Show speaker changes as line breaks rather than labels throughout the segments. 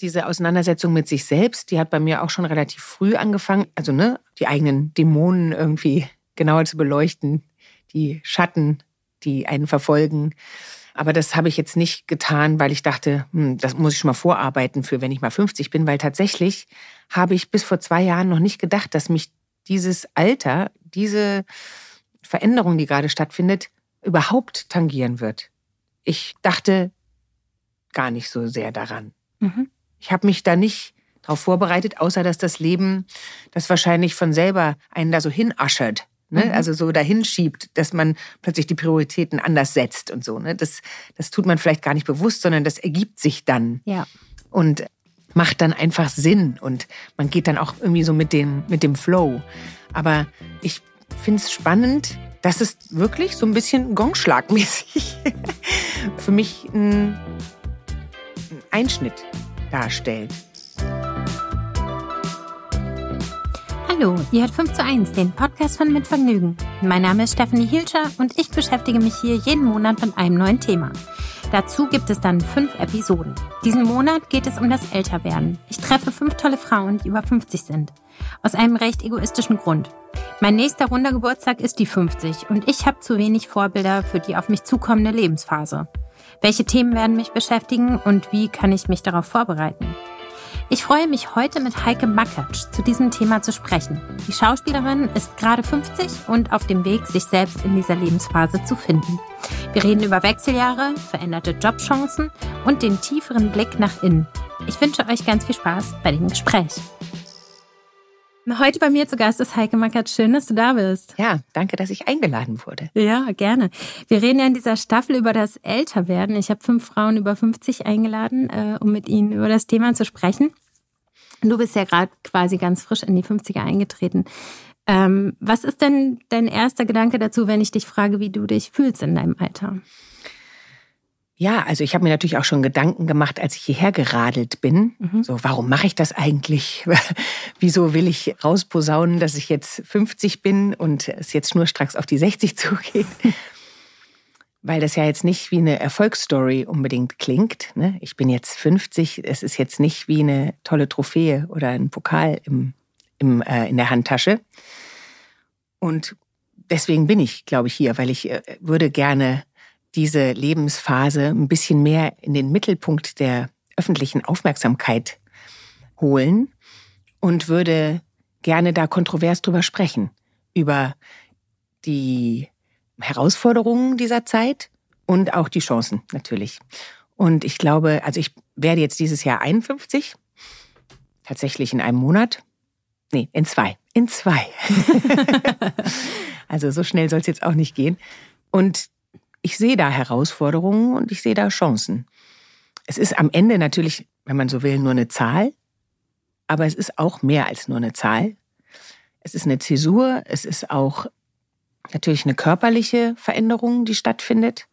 Diese Auseinandersetzung mit sich selbst, die hat bei mir auch schon relativ früh angefangen. Also, ne, die eigenen Dämonen irgendwie genauer zu beleuchten, die Schatten, die einen verfolgen. Aber das habe ich jetzt nicht getan, weil ich dachte, hm, das muss ich schon mal vorarbeiten für, wenn ich mal 50 bin, weil tatsächlich habe ich bis vor zwei Jahren noch nicht gedacht, dass mich dieses Alter, diese Veränderung, die gerade stattfindet, überhaupt tangieren wird. Ich dachte gar nicht so sehr daran. Mhm. Ich habe mich da nicht darauf vorbereitet, außer dass das Leben das wahrscheinlich von selber einen da so hinaschert. Ne? Mhm. Also so dahin schiebt, dass man plötzlich die Prioritäten anders setzt und so. Ne? Das, das tut man vielleicht gar nicht bewusst, sondern das ergibt sich dann.
Ja.
Und macht dann einfach Sinn und man geht dann auch irgendwie so mit dem, mit dem Flow. Aber ich finde es spannend, dass es wirklich so ein bisschen Gongschlagmäßig für mich ein Einschnitt darstellt.
Hallo, ihr hört 5 zu 1, den Podcast von Mit Vergnügen. Mein Name ist Stephanie Hilscher und ich beschäftige mich hier jeden Monat mit einem neuen Thema. Dazu gibt es dann fünf Episoden. Diesen Monat geht es um das Älterwerden. Ich treffe fünf tolle Frauen, die über 50 sind. Aus einem recht egoistischen Grund. Mein nächster runder Geburtstag ist die 50 und ich habe zu wenig Vorbilder für die auf mich zukommende Lebensphase. Welche Themen werden mich beschäftigen und wie kann ich mich darauf vorbereiten? Ich freue mich heute mit Heike Makatsch zu diesem Thema zu sprechen. Die Schauspielerin ist gerade 50 und auf dem Weg, sich selbst in dieser Lebensphase zu finden. Wir reden über Wechseljahre, veränderte Jobchancen und den tieferen Blick nach innen. Ich wünsche euch ganz viel Spaß bei dem Gespräch. Heute bei mir zu Gast ist Heike Mackert. Schön, dass du da bist.
Ja, danke, dass ich eingeladen wurde.
Ja, gerne. Wir reden ja in dieser Staffel über das Älterwerden. Ich habe fünf Frauen über 50 eingeladen, äh, um mit ihnen über das Thema zu sprechen. Du bist ja gerade quasi ganz frisch in die 50er eingetreten. Ähm, was ist denn dein erster Gedanke dazu, wenn ich dich frage, wie du dich fühlst in deinem Alter?
Ja, also ich habe mir natürlich auch schon Gedanken gemacht, als ich hierher geradelt bin. Mhm. So, warum mache ich das eigentlich? Wieso will ich rausposaunen, dass ich jetzt 50 bin und es jetzt nur stracks auf die 60 zugeht? Weil das ja jetzt nicht wie eine Erfolgsstory unbedingt klingt. Ne? Ich bin jetzt 50, es ist jetzt nicht wie eine tolle Trophäe oder ein Pokal im, im, äh, in der Handtasche. Und deswegen bin ich, glaube ich, hier, weil ich äh, würde gerne diese Lebensphase ein bisschen mehr in den Mittelpunkt der öffentlichen Aufmerksamkeit holen und würde gerne da kontrovers drüber sprechen. Über die Herausforderungen dieser Zeit und auch die Chancen natürlich. Und ich glaube, also ich werde jetzt dieses Jahr 51, tatsächlich in einem Monat. Nee, in zwei. In zwei. also so schnell soll es jetzt auch nicht gehen. Und ich sehe da Herausforderungen und ich sehe da Chancen. Es ist am Ende natürlich, wenn man so will, nur eine Zahl, aber es ist auch mehr als nur eine Zahl. Es ist eine Zäsur, es ist auch natürlich eine körperliche Veränderung, die stattfindet.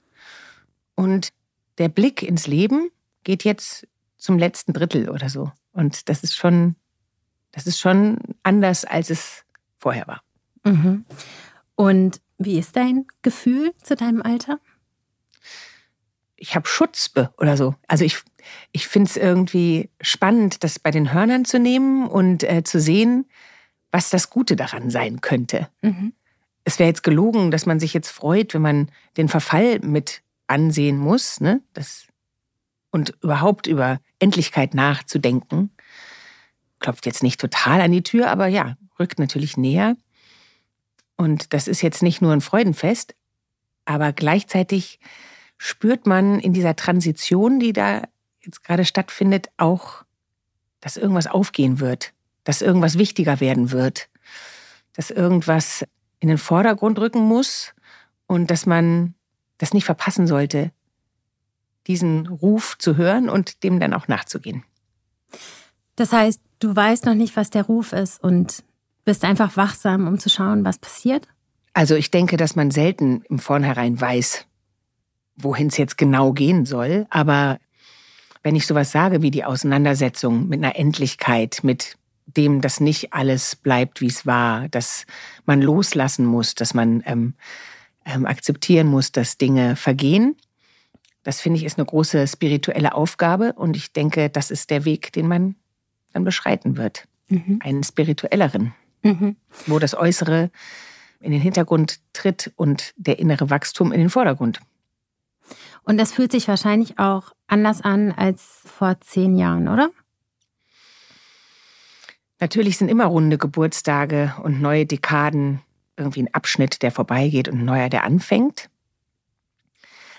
Und der Blick ins Leben geht jetzt zum letzten Drittel oder so. Und das ist schon, das ist schon anders, als es vorher war.
Mhm. Und wie ist dein Gefühl zu deinem Alter?
Ich habe Schutzbe oder so. Also ich, ich finde es irgendwie spannend, das bei den Hörnern zu nehmen und äh, zu sehen, was das Gute daran sein könnte. Mhm. Es wäre jetzt gelogen, dass man sich jetzt freut, wenn man den Verfall mit ansehen muss, ne? Das, und überhaupt über Endlichkeit nachzudenken. Klopft jetzt nicht total an die Tür, aber ja, rückt natürlich näher. Und das ist jetzt nicht nur ein Freudenfest, aber gleichzeitig spürt man in dieser Transition, die da jetzt gerade stattfindet, auch, dass irgendwas aufgehen wird, dass irgendwas wichtiger werden wird, dass irgendwas in den Vordergrund rücken muss und dass man das nicht verpassen sollte, diesen Ruf zu hören und dem dann auch nachzugehen.
Das heißt, du weißt noch nicht, was der Ruf ist und bist einfach wachsam, um zu schauen, was passiert?
Also ich denke, dass man selten im Vornherein weiß, wohin es jetzt genau gehen soll. Aber wenn ich sowas sage wie die Auseinandersetzung mit einer Endlichkeit, mit dem, dass nicht alles bleibt, wie es war, dass man loslassen muss, dass man ähm, ähm, akzeptieren muss, dass Dinge vergehen, Das finde ich ist eine große spirituelle Aufgabe und ich denke, das ist der Weg, den man dann beschreiten wird. Mhm. Einen spirituelleren, mhm. wo das Äußere in den Hintergrund tritt und der innere Wachstum in den Vordergrund.
Und das fühlt sich wahrscheinlich auch anders an als vor zehn Jahren, oder?
Natürlich sind immer runde Geburtstage und neue Dekaden irgendwie ein Abschnitt, der vorbeigeht und ein neuer, der anfängt.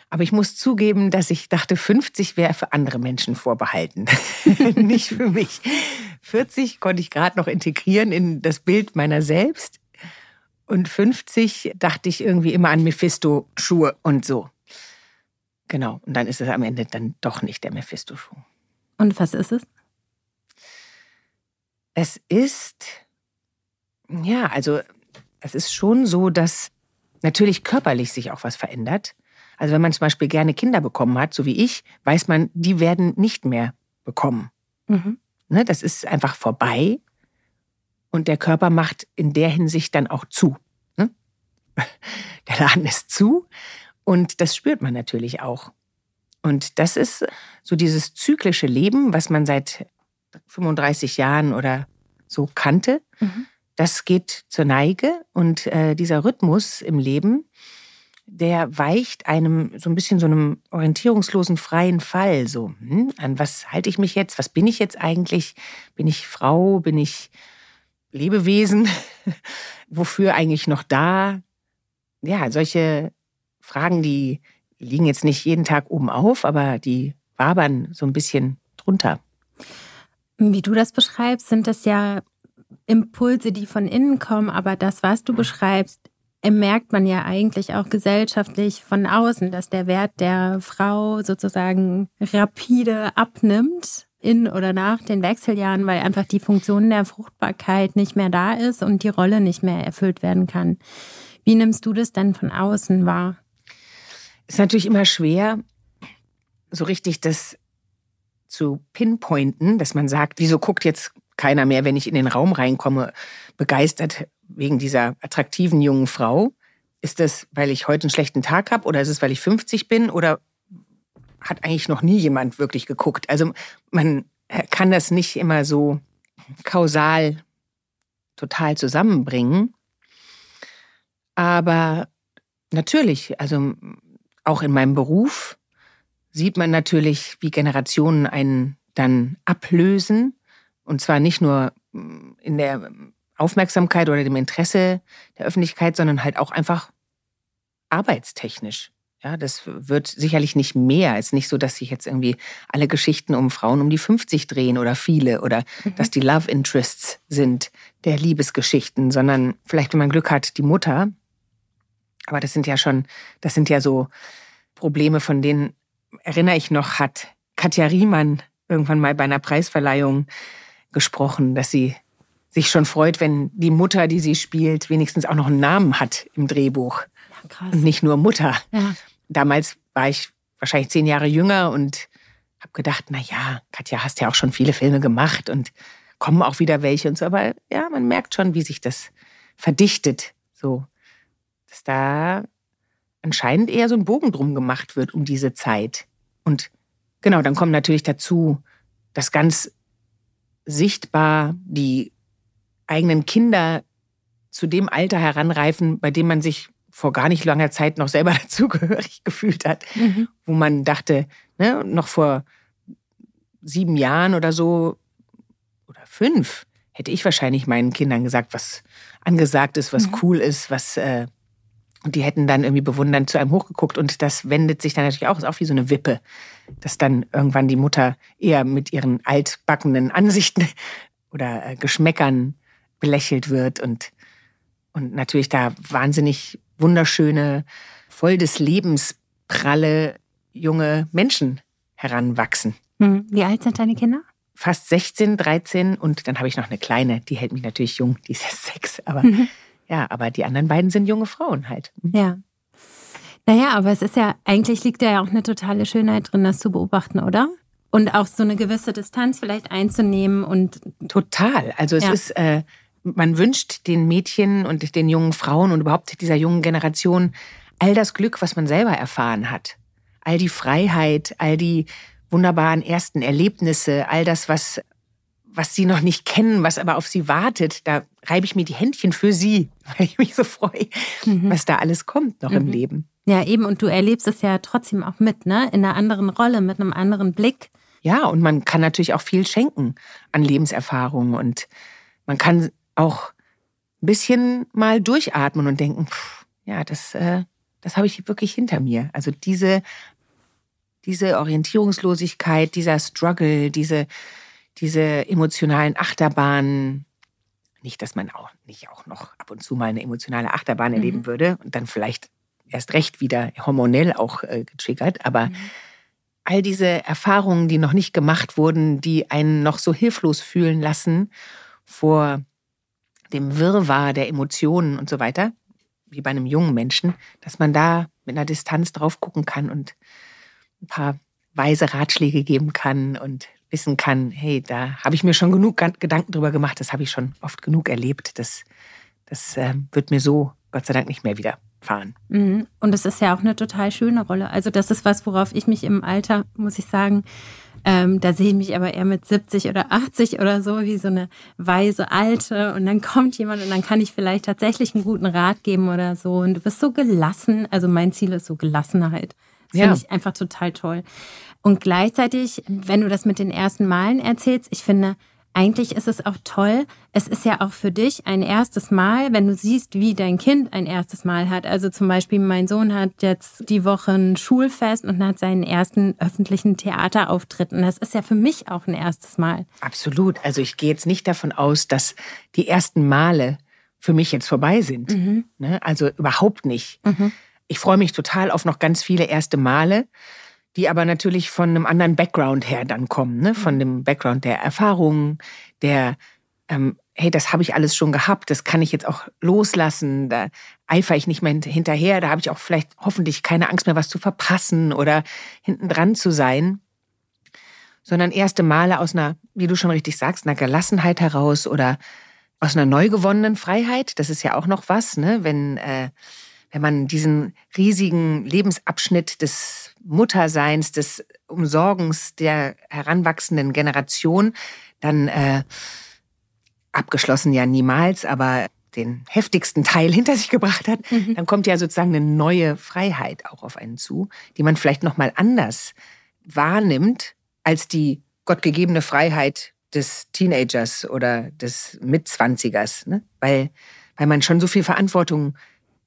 Aber ich muss zugeben, dass ich dachte, 50 wäre für andere Menschen vorbehalten, nicht für mich. 40 konnte ich gerade noch integrieren in das Bild meiner selbst. Und 50 dachte ich irgendwie immer an Mephisto-Schuhe und so. Genau. Und dann ist es am Ende dann doch nicht der Mephisto-Schuh.
Und was ist es?
Es ist, ja, also es ist schon so, dass natürlich körperlich sich auch was verändert. Also wenn man zum Beispiel gerne Kinder bekommen hat, so wie ich, weiß man, die werden nicht mehr bekommen. Mhm. Ne, das ist einfach vorbei und der Körper macht in der Hinsicht dann auch zu. Ne? Der Laden ist zu und das spürt man natürlich auch. Und das ist so dieses zyklische Leben, was man seit 35 Jahren oder so kannte. Mhm. Das geht zur Neige und äh, dieser Rhythmus im Leben, der weicht einem so ein bisschen so einem orientierungslosen freien Fall so. Hm? An was halte ich mich jetzt? Was bin ich jetzt eigentlich? Bin ich Frau? Bin ich Lebewesen? Wofür eigentlich noch da? Ja, solche Fragen, die liegen jetzt nicht jeden Tag oben auf, aber die wabern so ein bisschen drunter.
Wie du das beschreibst, sind das ja Impulse, die von innen kommen, aber das, was du beschreibst, merkt man ja eigentlich auch gesellschaftlich von außen, dass der Wert der Frau sozusagen rapide abnimmt in oder nach den Wechseljahren, weil einfach die Funktion der Fruchtbarkeit nicht mehr da ist und die Rolle nicht mehr erfüllt werden kann. Wie nimmst du das denn von außen wahr?
Ist natürlich immer schwer, so richtig das zu pinpointen, dass man sagt, wieso guckt jetzt keiner mehr, wenn ich in den Raum reinkomme, begeistert wegen dieser attraktiven jungen Frau? Ist das, weil ich heute einen schlechten Tag habe oder ist es, weil ich 50 bin oder hat eigentlich noch nie jemand wirklich geguckt? Also man kann das nicht immer so kausal total zusammenbringen. Aber natürlich, also auch in meinem Beruf sieht man natürlich, wie Generationen einen dann ablösen. Und zwar nicht nur in der Aufmerksamkeit oder dem Interesse der Öffentlichkeit, sondern halt auch einfach arbeitstechnisch. Ja, das wird sicherlich nicht mehr. Es ist nicht so, dass sich jetzt irgendwie alle Geschichten um Frauen um die 50 drehen oder viele oder mhm. dass die Love Interests sind der Liebesgeschichten, sondern vielleicht, wenn man Glück hat, die Mutter. Aber das sind ja schon, das sind ja so Probleme, von denen erinnere ich noch, hat Katja Riemann irgendwann mal bei einer Preisverleihung gesprochen, dass sie sich schon freut, wenn die Mutter, die sie spielt, wenigstens auch noch einen Namen hat im Drehbuch. Ja, krass. Und nicht nur Mutter. Ja. Damals war ich wahrscheinlich zehn Jahre jünger und habe gedacht, na ja, Katja, hast ja auch schon viele Filme gemacht und kommen auch wieder welche und so. Aber ja, man merkt schon, wie sich das verdichtet. So, dass da anscheinend eher so ein Bogen drum gemacht wird um diese Zeit. Und genau, dann kommt natürlich dazu, dass ganz sichtbar die eigenen Kinder zu dem Alter heranreifen, bei dem man sich vor gar nicht langer Zeit noch selber dazugehörig gefühlt hat, mhm. wo man dachte, ne, noch vor sieben Jahren oder so oder fünf hätte ich wahrscheinlich meinen Kindern gesagt, was angesagt ist, was mhm. cool ist, was äh, und die hätten dann irgendwie bewundernd zu einem hochgeguckt und das wendet sich dann natürlich auch, ist auch wie so eine Wippe, dass dann irgendwann die Mutter eher mit ihren altbackenen Ansichten oder äh, Geschmäckern belächelt wird und, und natürlich da wahnsinnig wunderschöne, voll des Lebens pralle junge Menschen heranwachsen.
Hm. Wie alt sind deine Kinder?
Fast 16, 13 und dann habe ich noch eine kleine, die hält mich natürlich jung, die ist erst sechs, aber mhm. ja, aber die anderen beiden sind junge Frauen halt.
Mhm. Ja. Naja, aber es ist ja, eigentlich liegt da ja auch eine totale Schönheit drin, das zu beobachten, oder? Und auch so eine gewisse Distanz vielleicht einzunehmen und.
Total. Also es ja. ist, äh, man wünscht den Mädchen und den jungen Frauen und überhaupt dieser jungen Generation all das Glück, was man selber erfahren hat. all die Freiheit, all die wunderbaren ersten Erlebnisse, all das, was, was sie noch nicht kennen, was aber auf sie wartet, da reibe ich mir die Händchen für sie, weil ich mich so freue, mhm. was da alles kommt noch mhm. im Leben.
Ja, eben, und du erlebst es ja trotzdem auch mit, ne? In einer anderen Rolle, mit einem anderen Blick.
Ja, und man kann natürlich auch viel schenken an Lebenserfahrung und man kann auch ein bisschen mal durchatmen und denken, pff, ja, das, äh, das habe ich wirklich hinter mir. Also diese, diese Orientierungslosigkeit, dieser Struggle, diese, diese emotionalen Achterbahnen. Nicht, dass man auch nicht auch noch ab und zu mal eine emotionale Achterbahn mhm. erleben würde und dann vielleicht erst recht wieder hormonell auch äh, getriggert, aber mhm all diese Erfahrungen, die noch nicht gemacht wurden, die einen noch so hilflos fühlen lassen vor dem Wirrwarr der Emotionen und so weiter, wie bei einem jungen Menschen, dass man da mit einer Distanz drauf gucken kann und ein paar weise Ratschläge geben kann und wissen kann, hey, da habe ich mir schon genug Gedanken drüber gemacht, das habe ich schon oft genug erlebt, das, das äh, wird mir so Gott sei Dank nicht mehr wieder fahren.
Mhm. Und es ist ja auch eine total schöne Rolle. Also das ist was, worauf ich mich im Alter, muss ich sagen, ähm, da sehe ich mich aber eher mit 70 oder 80 oder so, wie so eine weise Alte. Und dann kommt jemand und dann kann ich vielleicht tatsächlich einen guten Rat geben oder so. Und du bist so gelassen. Also mein Ziel ist so Gelassenheit. Das ja. finde ich einfach total toll. Und gleichzeitig, wenn du das mit den ersten Malen erzählst, ich finde, eigentlich ist es auch toll. Es ist ja auch für dich ein erstes Mal, wenn du siehst, wie dein Kind ein erstes Mal hat. Also zum Beispiel mein Sohn hat jetzt die Woche ein Schulfest und hat seinen ersten öffentlichen Theaterauftritt. Und das ist ja für mich auch ein erstes Mal.
Absolut. Also ich gehe jetzt nicht davon aus, dass die ersten Male für mich jetzt vorbei sind. Mhm. Ne? Also überhaupt nicht. Mhm. Ich freue mich total auf noch ganz viele erste Male die aber natürlich von einem anderen Background her dann kommen, ne? von mhm. dem Background der Erfahrungen, der, ähm, hey, das habe ich alles schon gehabt, das kann ich jetzt auch loslassen, da eifere ich nicht mehr hinterher, da habe ich auch vielleicht hoffentlich keine Angst mehr, was zu verpassen oder hinten dran zu sein, sondern erste Male aus einer, wie du schon richtig sagst, einer Gelassenheit heraus oder aus einer neu gewonnenen Freiheit. Das ist ja auch noch was, ne? wenn, äh, wenn man diesen riesigen Lebensabschnitt des Mutterseins, des Umsorgens der heranwachsenden Generation, dann äh, abgeschlossen ja niemals, aber den heftigsten Teil hinter sich gebracht hat, mhm. dann kommt ja sozusagen eine neue Freiheit auch auf einen zu, die man vielleicht noch mal anders wahrnimmt als die gottgegebene Freiheit des Teenagers oder des Mitzwanzigers, ne? weil weil man schon so viel Verantwortung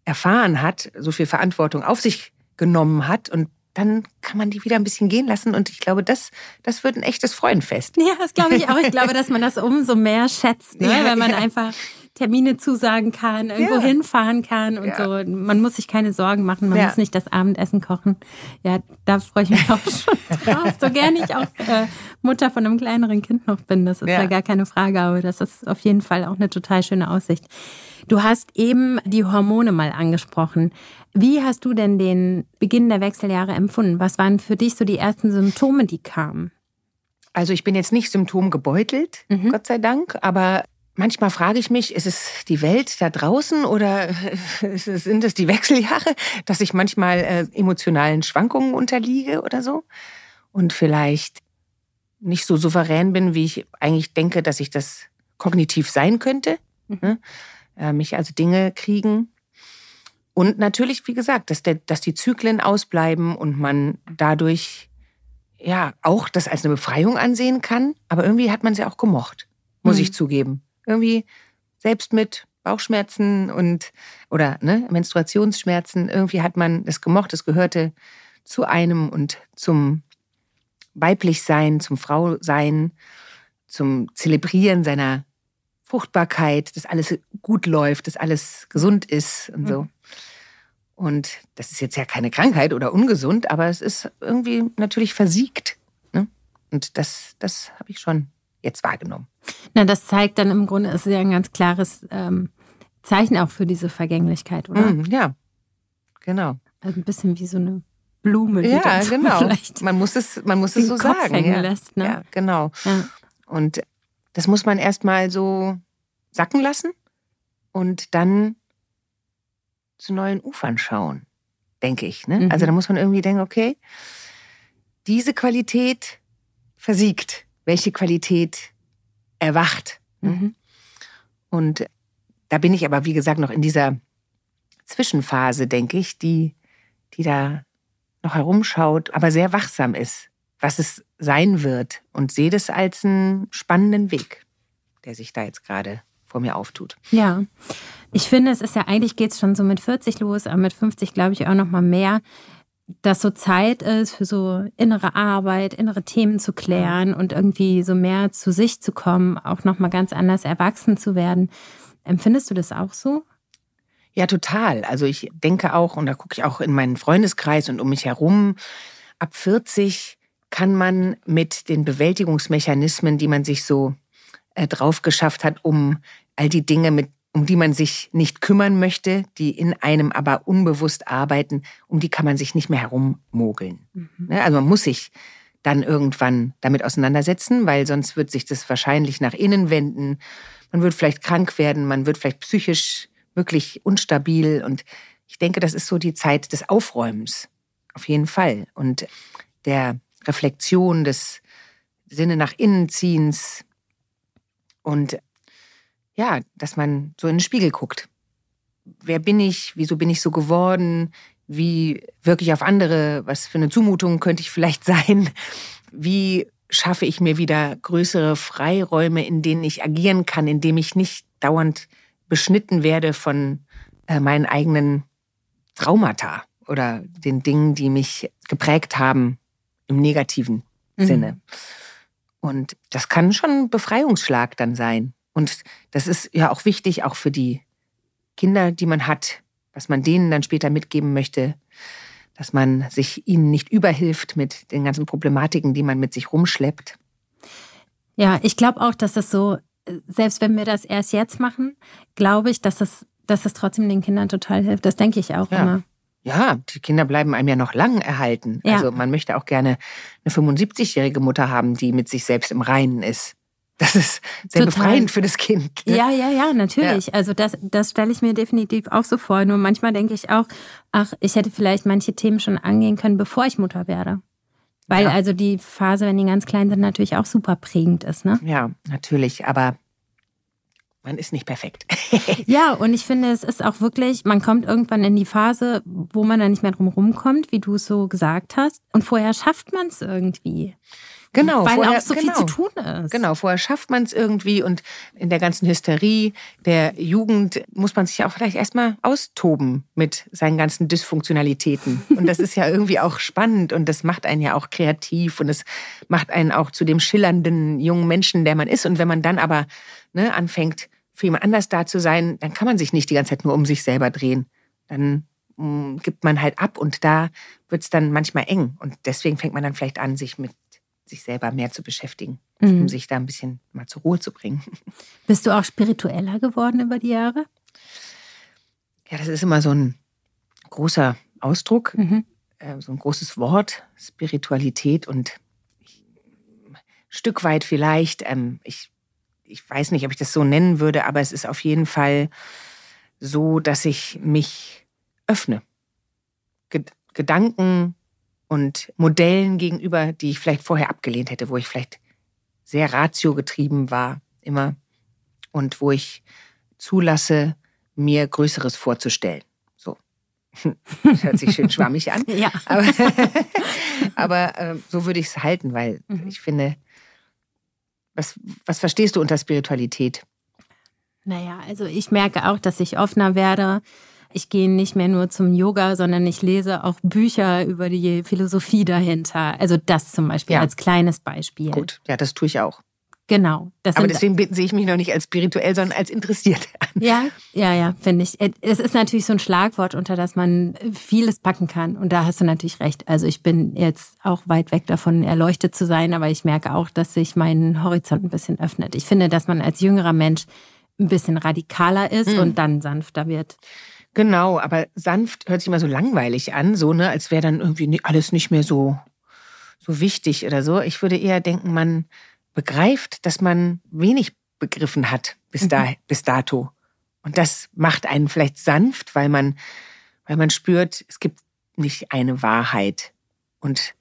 erfahren hat, so viel Verantwortung auf sich genommen hat und dann kann man die wieder ein bisschen gehen lassen. Und ich glaube, das, das wird ein echtes Freudenfest.
Ja, das glaube ich auch. Ich glaube, dass man das umso mehr schätzt, ne? ja, wenn man ja. einfach Termine zusagen kann, irgendwo ja. hinfahren kann und so. Man muss sich keine Sorgen machen, man muss nicht das Abendessen kochen. Ja, da freue ich mich auch schon drauf. So gerne ich auch äh, Mutter von einem kleineren Kind noch bin, das ist ja. gar keine Frage, aber das ist auf jeden Fall auch eine total schöne Aussicht. Du hast eben die Hormone mal angesprochen. Wie hast du denn den Beginn der Wechseljahre empfunden? Was waren für dich so die ersten Symptome, die kamen?
Also ich bin jetzt nicht symptomgebeutelt, mhm. Gott sei Dank, aber manchmal frage ich mich, ist es die Welt da draußen oder sind es die Wechseljahre, dass ich manchmal äh, emotionalen Schwankungen unterliege oder so und vielleicht nicht so souverän bin, wie ich eigentlich denke, dass ich das kognitiv sein könnte. Mhm. Ne? Äh, mich also Dinge kriegen. Und natürlich, wie gesagt, dass, der, dass die Zyklen ausbleiben und man dadurch ja auch das als eine Befreiung ansehen kann. Aber irgendwie hat man sie auch gemocht, muss mhm. ich zugeben. Irgendwie selbst mit Bauchschmerzen und oder ne, Menstruationsschmerzen, irgendwie hat man es gemocht, es gehörte zu einem und zum Weiblichsein, zum Frausein, zum Zelebrieren seiner Fruchtbarkeit, dass alles gut läuft, dass alles gesund ist und so. Mhm. Und das ist jetzt ja keine Krankheit oder ungesund, aber es ist irgendwie natürlich versiegt. Ne? Und das, das habe ich schon jetzt wahrgenommen.
Na, das zeigt dann im Grunde, ist ja ein ganz klares ähm, Zeichen auch für diese Vergänglichkeit, oder?
Mm, ja, genau.
Also ein bisschen wie so eine Blume. Die
ja, genau. Man muss es, man muss es so Kopf sagen.
Hängen
ja.
lässt, ne?
ja, genau. Ja. Und das muss man erstmal so sacken lassen und dann zu neuen Ufern schauen. denke ich. Ne? Mhm. Also da muss man irgendwie denken, okay, diese Qualität versiegt. Welche Qualität erwacht? Ne? Mhm. Und da bin ich aber, wie gesagt, noch in dieser Zwischenphase, denke ich, die, die da noch herumschaut, aber sehr wachsam ist, was es sein wird und sehe das als einen spannenden Weg, der sich da jetzt gerade vor mir auftut.
Ja, ich finde, es ist ja eigentlich geht es schon so mit 40 los, aber mit 50 glaube ich auch noch mal mehr, dass so Zeit ist für so innere Arbeit, innere Themen zu klären und irgendwie so mehr zu sich zu kommen, auch noch mal ganz anders erwachsen zu werden. Empfindest du das auch so?
Ja, total. Also ich denke auch, und da gucke ich auch in meinen Freundeskreis und um mich herum, ab 40 kann man mit den Bewältigungsmechanismen, die man sich so äh, drauf geschafft hat, um all die Dinge, mit, um die man sich nicht kümmern möchte, die in einem aber unbewusst arbeiten, um die kann man sich nicht mehr herummogeln. Mhm. Ne, also man muss sich dann irgendwann damit auseinandersetzen, weil sonst wird sich das wahrscheinlich nach innen wenden. Man wird vielleicht krank werden, man wird vielleicht psychisch wirklich unstabil. Und ich denke, das ist so die Zeit des Aufräumens. Auf jeden Fall. Und der Reflexion, des Sinne nach innen ziehens und ja, dass man so in den Spiegel guckt. Wer bin ich? Wieso bin ich so geworden? Wie wirke ich auf andere? Was für eine Zumutung könnte ich vielleicht sein? Wie schaffe ich mir wieder größere Freiräume, in denen ich agieren kann, in dem ich nicht dauernd beschnitten werde von äh, meinen eigenen Traumata oder den Dingen, die mich geprägt haben im negativen mhm. Sinne. Und das kann schon ein Befreiungsschlag dann sein. Und das ist ja auch wichtig, auch für die Kinder, die man hat, was man denen dann später mitgeben möchte, dass man sich ihnen nicht überhilft mit den ganzen Problematiken, die man mit sich rumschleppt.
Ja, ich glaube auch, dass das so, selbst wenn wir das erst jetzt machen, glaube ich, dass das, dass das trotzdem den Kindern total hilft. Das denke ich auch ja. immer.
Ja, die Kinder bleiben einem ja noch lang erhalten. Ja. Also man möchte auch gerne eine 75-jährige Mutter haben, die mit sich selbst im Reinen ist. Das ist sehr Total. befreiend für das Kind.
Ne? Ja, ja, ja, natürlich. Ja. Also das, das stelle ich mir definitiv auch so vor. Nur manchmal denke ich auch, ach, ich hätte vielleicht manche Themen schon angehen können, bevor ich Mutter werde. Weil ja. also die Phase, wenn die ganz klein sind, natürlich auch super prägend ist, ne?
Ja, natürlich. Aber man ist nicht perfekt.
ja, und ich finde, es ist auch wirklich, man kommt irgendwann in die Phase, wo man da nicht mehr drum rumkommt, wie du es so gesagt hast. Und vorher schafft man es irgendwie.
Genau,
weil
vorher,
auch so
genau,
viel zu tun ist.
Genau, vorher schafft man es irgendwie und in der ganzen Hysterie der Jugend muss man sich ja auch vielleicht erstmal austoben mit seinen ganzen Dysfunktionalitäten. Und das ist ja irgendwie auch spannend und das macht einen ja auch kreativ und es macht einen auch zu dem schillernden jungen Menschen, der man ist. Und wenn man dann aber ne, anfängt, für jemand anders da zu sein, dann kann man sich nicht die ganze Zeit nur um sich selber drehen. Dann mh, mm, gibt man halt ab und da wird es dann manchmal eng. Und deswegen fängt man dann vielleicht an, sich mit sich selber mehr zu beschäftigen, mhm. um sich da ein bisschen mal zur Ruhe zu bringen.
Bist du auch spiritueller geworden über die Jahre?
Ja, das ist immer so ein großer Ausdruck, mhm. äh, so ein großes Wort, Spiritualität und ich, ein Stück weit vielleicht, ähm, ich, ich weiß nicht, ob ich das so nennen würde, aber es ist auf jeden Fall so, dass ich mich öffne. Gedanken und Modellen gegenüber, die ich vielleicht vorher abgelehnt hätte, wo ich vielleicht sehr ratiogetrieben war, immer, und wo ich zulasse, mir Größeres vorzustellen. So. Das hört sich schön schwammig an.
ja.
Aber, aber äh, so würde ich es halten, weil mhm. ich finde, was, was verstehst du unter Spiritualität?
Naja, also ich merke auch, dass ich offener werde, ich gehe nicht mehr nur zum Yoga, sondern ich lese auch Bücher über die Philosophie dahinter. Also das zum Beispiel ja. als kleines Beispiel.
Gut, ja, das tue ich auch.
Genau.
Aber deswegen sehe ich mich noch nicht als spirituell, sondern als interessiert an.
Ja, ja, ja, finde ich. Es ist natürlich so ein Schlagwort, unter das man vieles packen kann. Und da hast du natürlich recht. Also ich bin jetzt auch weit weg davon, erleuchtet zu sein, aber ich merke auch, dass sich mein Horizont ein bisschen öffnet. Ich finde, dass man als jüngerer Mensch ein bisschen radikaler ist mhm. und dann sanfter wird.
Genau, aber sanft hört sich immer so langweilig an, so, ne, als wäre dann irgendwie alles nicht mehr so, so wichtig oder so. Ich würde eher denken, man begreift, dass man wenig begriffen hat bis, da, mhm. bis dato. Und das macht einen vielleicht sanft, weil man, weil man spürt, es gibt nicht eine Wahrheit. Und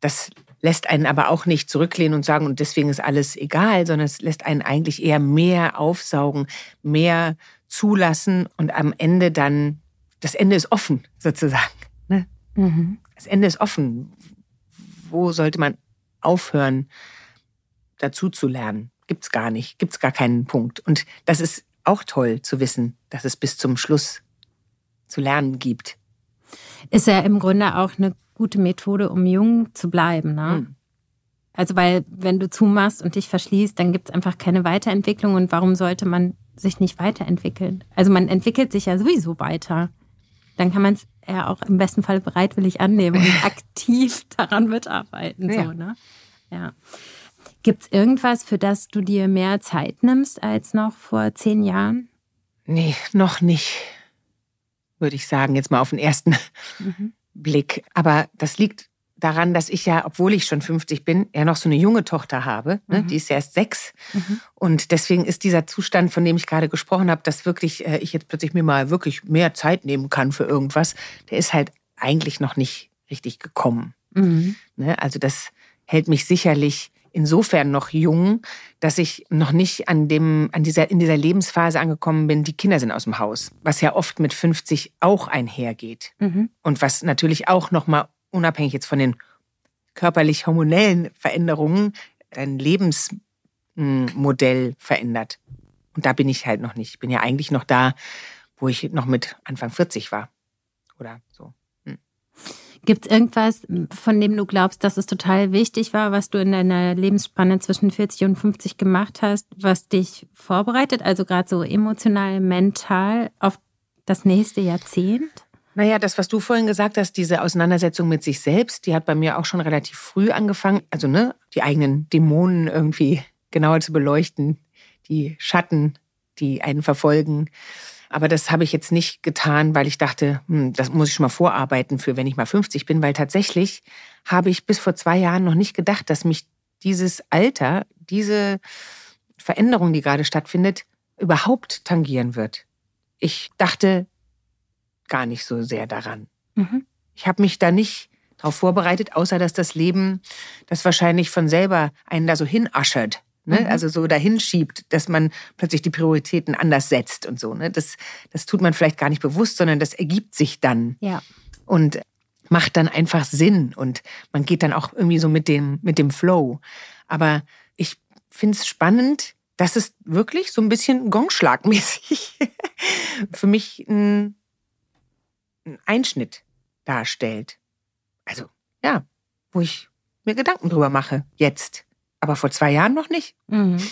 das lässt einen aber auch nicht zurücklehnen und sagen, und deswegen ist alles egal, sondern es lässt einen eigentlich eher mehr aufsaugen, mehr zulassen und am Ende dann, das Ende ist offen sozusagen. Ne? Mhm. Das Ende ist offen. Wo sollte man aufhören, dazu zu lernen? Gibt's gar nicht, gibt's gar keinen Punkt. Und das ist auch toll zu wissen, dass es bis zum Schluss zu lernen gibt.
Ist ja im Grunde auch eine gute Methode, um jung zu bleiben. Ne? Mhm. Also weil wenn du zumachst und dich verschließt, dann gibt es einfach keine Weiterentwicklung. Und warum sollte man sich nicht weiterentwickeln? Also man entwickelt sich ja sowieso weiter. Dann kann man es ja auch im besten Fall bereitwillig annehmen und aktiv daran mitarbeiten. Ja. So, ne? ja. Gibt es irgendwas, für das du dir mehr Zeit nimmst als noch vor zehn Jahren?
Nee, noch nicht. Würde ich sagen, jetzt mal auf den ersten mhm. Blick. Aber das liegt daran, dass ich ja, obwohl ich schon 50 bin, ja noch so eine junge Tochter habe. Ne? Mhm. Die ist ja erst sechs. Mhm. Und deswegen ist dieser Zustand, von dem ich gerade gesprochen habe, dass wirklich äh, ich jetzt plötzlich mir mal wirklich mehr Zeit nehmen kann für irgendwas, der ist halt eigentlich noch nicht richtig gekommen. Mhm. Ne? Also das hält mich sicherlich insofern noch jung, dass ich noch nicht an dem, an dieser, in dieser Lebensphase angekommen bin, die Kinder sind aus dem Haus, was ja oft mit 50 auch einhergeht. Mhm. Und was natürlich auch nochmal unabhängig jetzt von den körperlich-hormonellen Veränderungen dein Lebensmodell verändert. Und da bin ich halt noch nicht. Ich bin ja eigentlich noch da, wo ich noch mit Anfang 40 war. Oder so.
Gibt es irgendwas, von dem du glaubst, dass es total wichtig war, was du in deiner Lebensspanne zwischen 40 und 50 gemacht hast, was dich vorbereitet, also gerade so emotional, mental auf das nächste Jahrzehnt?
Naja, das, was du vorhin gesagt hast, diese Auseinandersetzung mit sich selbst, die hat bei mir auch schon relativ früh angefangen. Also, ne, die eigenen Dämonen irgendwie genauer zu beleuchten, die Schatten, die einen verfolgen. Aber das habe ich jetzt nicht getan, weil ich dachte, hm, das muss ich schon mal vorarbeiten für, wenn ich mal 50 bin, weil tatsächlich habe ich bis vor zwei Jahren noch nicht gedacht, dass mich dieses Alter, diese Veränderung, die gerade stattfindet, überhaupt tangieren wird. Ich dachte gar nicht so sehr daran. Mhm. Ich habe mich da nicht darauf vorbereitet, außer dass das Leben das wahrscheinlich von selber einen da so hinaschert Ne? Mhm. Also so dahin schiebt, dass man plötzlich die Prioritäten anders setzt und so. Ne? Das, das tut man vielleicht gar nicht bewusst, sondern das ergibt sich dann. Ja. Und macht dann einfach Sinn und man geht dann auch irgendwie so mit dem, mit dem Flow. Aber ich finde es spannend, dass es wirklich so ein bisschen gongschlagmäßig für mich ein, ein Einschnitt darstellt. Also, ja, wo ich mir Gedanken drüber mache, jetzt. Aber vor zwei Jahren noch nicht. Mhm.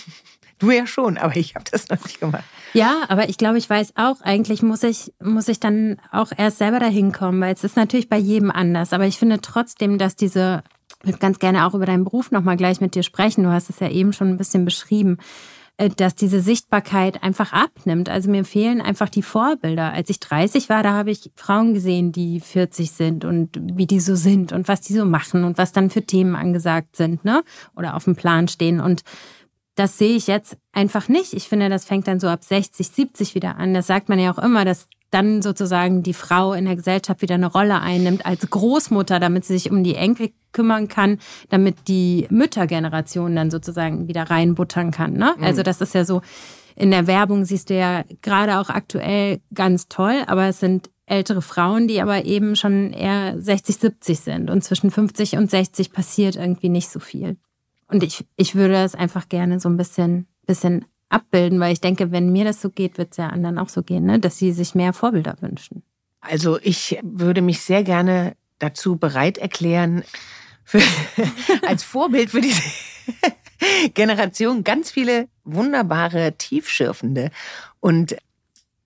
Du ja schon, aber ich habe das noch nicht gemacht.
Ja, aber ich glaube, ich weiß auch, eigentlich muss ich, muss ich dann auch erst selber dahin kommen, weil es ist natürlich bei jedem anders. Aber ich finde trotzdem, dass diese, ich würde ganz gerne auch über deinen Beruf nochmal gleich mit dir sprechen. Du hast es ja eben schon ein bisschen beschrieben. Äh, dass diese Sichtbarkeit einfach abnimmt. Also mir fehlen einfach die Vorbilder. Als ich 30 war, da habe ich Frauen gesehen, die 40 sind und wie die so sind und was die so machen und was dann für Themen angesagt sind, ne? Oder auf dem Plan stehen. Und das sehe ich jetzt einfach nicht. Ich finde, das fängt dann so ab 60, 70 wieder an. Das sagt man ja auch immer, dass dann sozusagen die Frau in der Gesellschaft wieder eine Rolle einnimmt als Großmutter, damit sie sich um die Enkel kümmern kann, damit die Müttergeneration dann sozusagen wieder reinbuttern kann. Ne? Mhm. Also das ist ja so, in der Werbung siehst du ja gerade auch aktuell ganz toll, aber es sind ältere Frauen, die aber eben schon eher 60, 70 sind. Und zwischen 50 und 60 passiert irgendwie nicht so viel. Und ich, ich würde das einfach gerne so ein bisschen, bisschen abbilden, weil ich denke, wenn mir das so geht, wird es ja anderen auch so gehen, ne? dass sie sich mehr Vorbilder wünschen.
Also ich würde mich sehr gerne dazu bereit erklären, für, als Vorbild für diese Generation ganz viele wunderbare, tiefschürfende und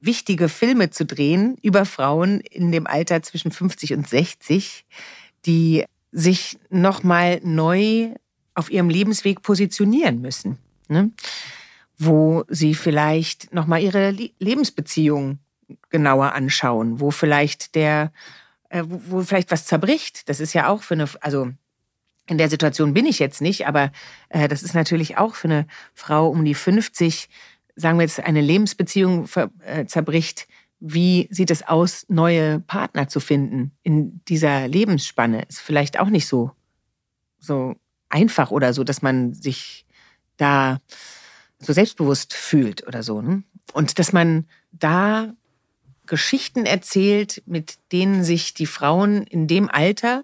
wichtige Filme zu drehen über Frauen in dem Alter zwischen 50 und 60, die sich nochmal neu auf ihrem Lebensweg positionieren müssen. Ne? Wo sie vielleicht nochmal ihre Lebensbeziehung genauer anschauen, wo vielleicht der, äh, wo, vielleicht was zerbricht. Das ist ja auch für eine, also in der Situation bin ich jetzt nicht, aber äh, das ist natürlich auch für eine Frau um die 50, sagen wir jetzt, eine Lebensbeziehung äh, zerbricht, wie sieht es aus, neue Partner zu finden in dieser Lebensspanne? Ist vielleicht auch nicht so, so einfach oder so, dass man sich da so selbstbewusst fühlt oder so. Ne? Und dass man da Geschichten erzählt, mit denen sich die Frauen in dem Alter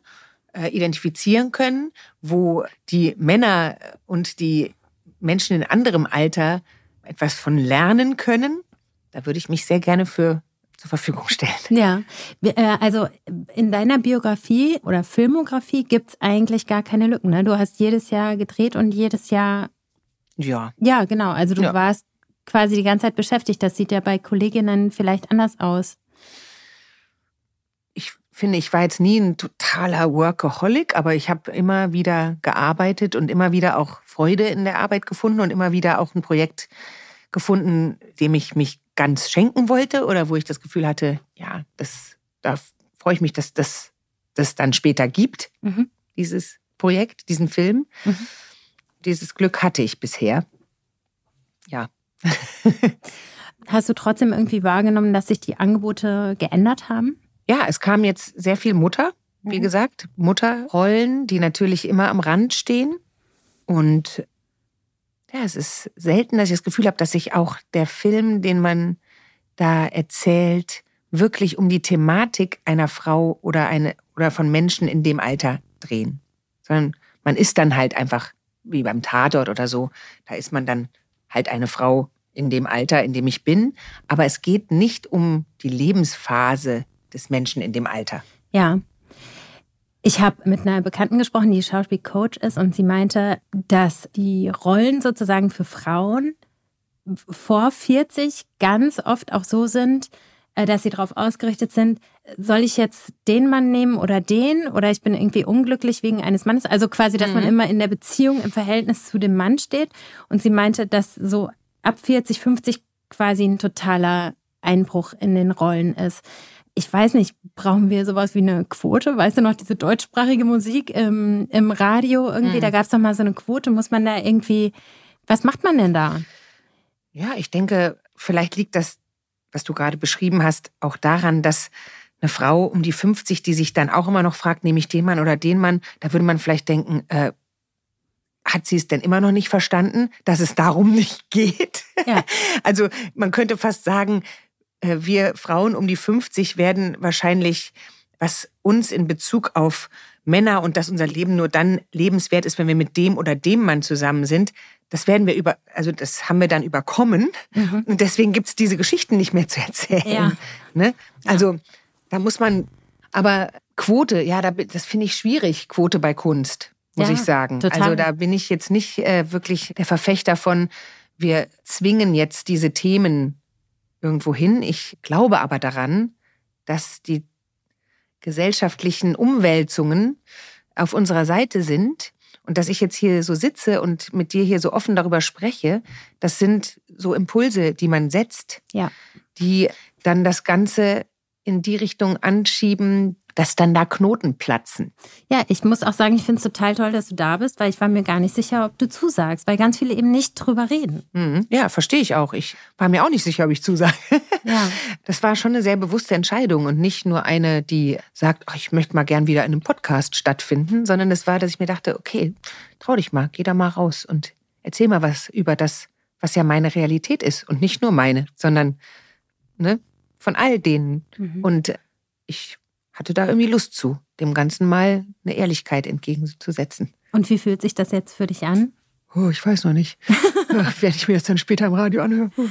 äh, identifizieren können, wo die Männer und die Menschen in anderem Alter etwas von lernen können. Da würde ich mich sehr gerne für zur Verfügung stellen.
Ja, äh, also in deiner Biografie oder Filmografie gibt es eigentlich gar keine Lücken. Ne? Du hast jedes Jahr gedreht und jedes Jahr.
Ja.
Ja, genau. Also du ja. warst quasi die ganze Zeit beschäftigt. Das sieht ja bei Kolleginnen vielleicht anders aus
finde, ich war jetzt nie ein totaler Workaholic, aber ich habe immer wieder gearbeitet und immer wieder auch Freude in der Arbeit gefunden und immer wieder auch ein Projekt gefunden, dem ich mich ganz schenken wollte oder wo ich das Gefühl hatte, ja, das, da freue ich mich, dass das das dann später gibt, mhm. dieses Projekt, diesen Film. Mhm. Dieses Glück hatte ich bisher. Ja.
Hast du trotzdem irgendwie wahrgenommen, dass sich die Angebote geändert haben?
Ja, es kam jetzt sehr viel Mutter, wie mhm. gesagt, Mutterrollen, die natürlich immer am Rand stehen. Und ja, es ist selten, dass ich das Gefühl habe, dass sich auch der Film, den man da erzählt, wirklich um die Thematik einer Frau oder eine oder von Menschen in dem Alter drehen. Sondern man ist dann halt einfach wie beim Tatort oder so, da ist man dann halt eine Frau in dem Alter, in dem ich bin, aber es geht nicht um die Lebensphase des Menschen in dem Alter.
Ja. Ich habe mit einer Bekannten gesprochen, die Schauspielcoach ist, und sie meinte, dass die Rollen sozusagen für Frauen vor 40 ganz oft auch so sind, äh, dass sie darauf ausgerichtet sind, soll ich jetzt den Mann nehmen oder den oder ich bin irgendwie unglücklich wegen eines Mannes. Also quasi, dass mhm. man immer in der Beziehung im Verhältnis zu dem Mann steht. Und sie meinte, dass so ab 40, 50 quasi ein totaler Einbruch in den Rollen ist ich weiß nicht, brauchen wir sowas wie eine Quote? Weißt du noch, diese deutschsprachige Musik im, im Radio irgendwie, mhm. da gab es doch mal so eine Quote. Muss man da irgendwie, was macht man denn da?
Ja, ich denke, vielleicht liegt das, was du gerade beschrieben hast, auch daran, dass eine Frau um die 50, die sich dann auch immer noch fragt, nehme ich den Mann oder den Mann, da würde man vielleicht denken, äh, hat sie es denn immer noch nicht verstanden, dass es darum nicht geht? Ja. Also man könnte fast sagen, äh, wir Frauen um die 50 werden wahrscheinlich, was uns in Bezug auf Männer und dass unser Leben nur dann lebenswert ist, wenn wir mit dem oder dem Mann zusammen sind, das werden wir über, also das haben wir dann überkommen. Mhm. Und deswegen gibt es diese Geschichten nicht mehr zu erzählen. Ja. Ne? Also ja. Da muss man, aber Quote, ja, das finde ich schwierig, Quote bei Kunst, muss ja, ich sagen. Total. Also da bin ich jetzt nicht äh, wirklich der Verfechter von, wir zwingen jetzt diese Themen irgendwo hin. Ich glaube aber daran, dass die gesellschaftlichen Umwälzungen auf unserer Seite sind und dass ich jetzt hier so sitze und mit dir hier so offen darüber spreche, das sind so Impulse, die man setzt, ja. die dann das Ganze in die Richtung anschieben, dass dann da Knoten platzen.
Ja, ich muss auch sagen, ich finde es total toll, dass du da bist, weil ich war mir gar nicht sicher, ob du zusagst, weil ganz viele eben nicht drüber reden.
Mhm. Ja, verstehe ich auch. Ich war mir auch nicht sicher, ob ich zusage. Ja. Das war schon eine sehr bewusste Entscheidung und nicht nur eine, die sagt, oh, ich möchte mal gern wieder in einem Podcast stattfinden, sondern es war, dass ich mir dachte, okay, trau dich mal, geh da mal raus und erzähl mal was über das, was ja meine Realität ist und nicht nur meine, sondern ne, von all denen. Mhm. Und ich hatte da irgendwie Lust zu, dem Ganzen mal eine Ehrlichkeit entgegenzusetzen.
Und wie fühlt sich das jetzt für dich an?
Oh, ich weiß noch nicht. Werde ich mir das dann später im Radio anhören.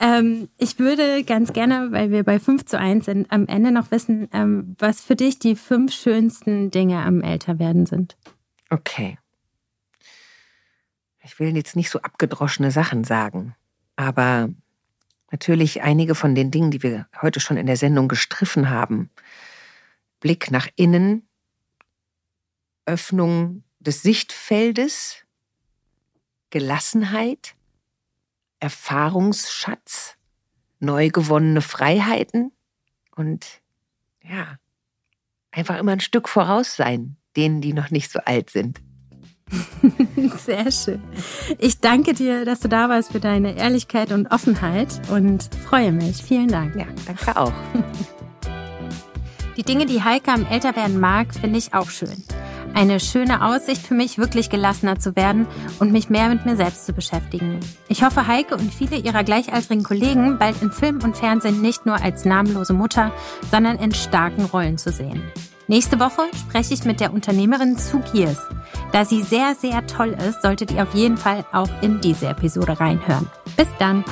ähm, ich würde ganz gerne, weil wir bei 5 zu 1 sind, am Ende noch wissen, ähm, was für dich die fünf schönsten Dinge am Älterwerden sind.
Okay. Ich will jetzt nicht so abgedroschene Sachen sagen, aber natürlich einige von den Dingen, die wir heute schon in der Sendung gestriffen haben. Blick nach innen, Öffnung des Sichtfeldes, Gelassenheit, Erfahrungsschatz, neu gewonnene Freiheiten. Und ja, einfach immer ein Stück voraus sein, denen, die noch nicht so alt sind.
Sehr schön. Ich danke dir, dass du da warst für deine Ehrlichkeit und Offenheit und freue mich. Vielen Dank.
Ja, danke auch.
Die Dinge, die Heike am Älterwerden mag, finde ich auch schön. Eine schöne Aussicht für mich, wirklich gelassener zu werden und mich mehr mit mir selbst zu beschäftigen. Ich hoffe, Heike und viele ihrer gleichaltrigen Kollegen bald in Film und Fernsehen nicht nur als namenlose Mutter, sondern in starken Rollen zu sehen. Nächste Woche spreche ich mit der Unternehmerin Sue Gears. Da sie sehr, sehr toll ist, solltet ihr auf jeden Fall auch in diese Episode reinhören. Bis dann!